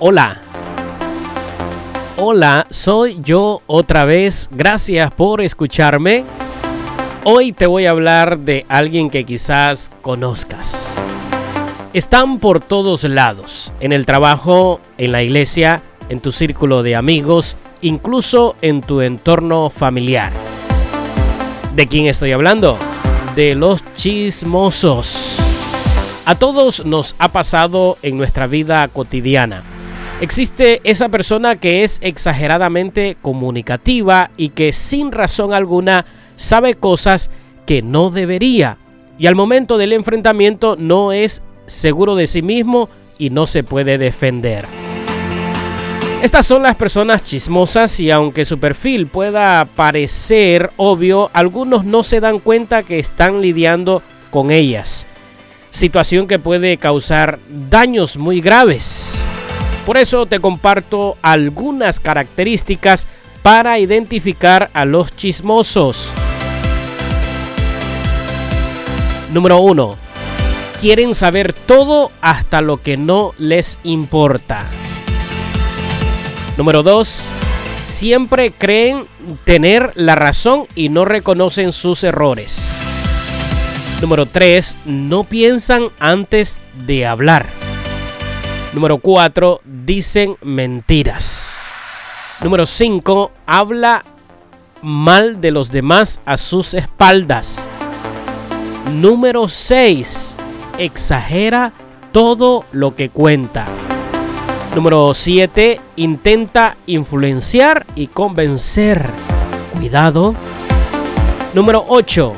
Hola. Hola, soy yo otra vez. Gracias por escucharme. Hoy te voy a hablar de alguien que quizás conozcas. Están por todos lados, en el trabajo, en la iglesia, en tu círculo de amigos, incluso en tu entorno familiar. ¿De quién estoy hablando? De los chismosos. A todos nos ha pasado en nuestra vida cotidiana. Existe esa persona que es exageradamente comunicativa y que sin razón alguna sabe cosas que no debería. Y al momento del enfrentamiento no es seguro de sí mismo y no se puede defender. Estas son las personas chismosas y aunque su perfil pueda parecer obvio, algunos no se dan cuenta que están lidiando con ellas. Situación que puede causar daños muy graves. Por eso te comparto algunas características para identificar a los chismosos. Número 1. Quieren saber todo hasta lo que no les importa. Número 2. Siempre creen tener la razón y no reconocen sus errores. Número 3. No piensan antes de hablar. Número 4. Dicen mentiras. Número 5. Habla mal de los demás a sus espaldas. Número 6. Exagera todo lo que cuenta. Número 7. Intenta influenciar y convencer. Cuidado. Número 8.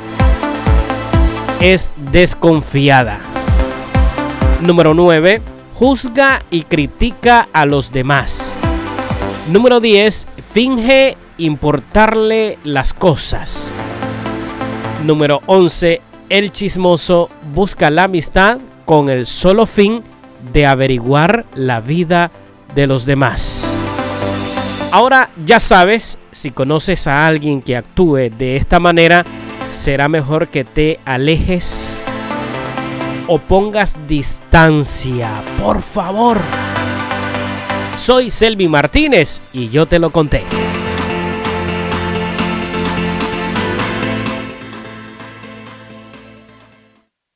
Es desconfiada. Número 9. Juzga y critica a los demás. Número 10. Finge importarle las cosas. Número 11. El chismoso busca la amistad con el solo fin de averiguar la vida de los demás. Ahora ya sabes, si conoces a alguien que actúe de esta manera, será mejor que te alejes o pongas distancia, por favor. Soy Selvi Martínez y yo te lo conté.